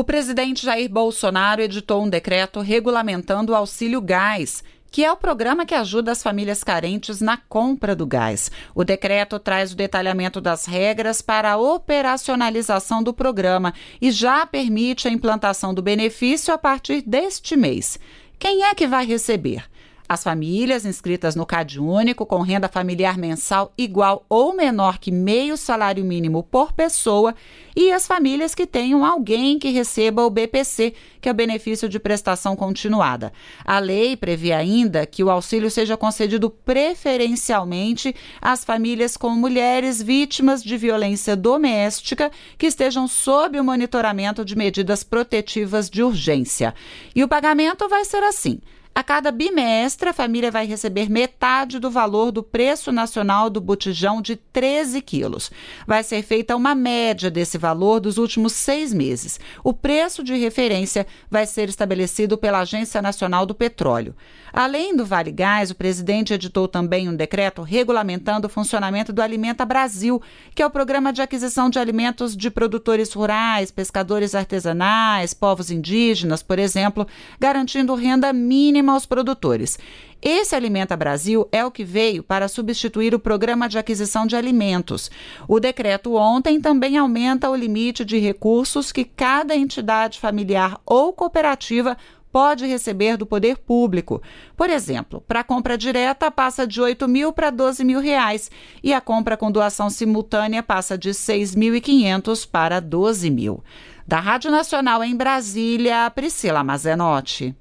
O presidente Jair Bolsonaro editou um decreto regulamentando o auxílio gás que é o programa que ajuda as famílias carentes na compra do gás. O decreto traz o detalhamento das regras para a operacionalização do programa e já permite a implantação do benefício a partir deste mês. Quem é que vai receber? As famílias inscritas no Cade Único com renda familiar mensal igual ou menor que meio salário mínimo por pessoa e as famílias que tenham alguém que receba o BPC, que é o benefício de prestação continuada. A lei prevê ainda que o auxílio seja concedido preferencialmente às famílias com mulheres vítimas de violência doméstica que estejam sob o monitoramento de medidas protetivas de urgência. E o pagamento vai ser assim. A cada bimestre, a família vai receber metade do valor do preço nacional do botijão de 13 quilos. Vai ser feita uma média desse valor dos últimos seis meses. O preço de referência vai ser estabelecido pela Agência Nacional do Petróleo. Além do Vale Gás, o presidente editou também um decreto regulamentando o funcionamento do Alimenta Brasil, que é o programa de aquisição de alimentos de produtores rurais, pescadores artesanais, povos indígenas, por exemplo, garantindo renda mínima aos produtores. Esse Alimenta Brasil é o que veio para substituir o programa de aquisição de alimentos. O decreto ontem também aumenta o limite de recursos que cada entidade familiar ou cooperativa pode receber do poder público. Por exemplo, para compra direta passa de 8 mil para 12 mil reais e a compra com doação simultânea passa de 6.500 para 12 mil. Da Rádio Nacional em Brasília, Priscila Mazenotti.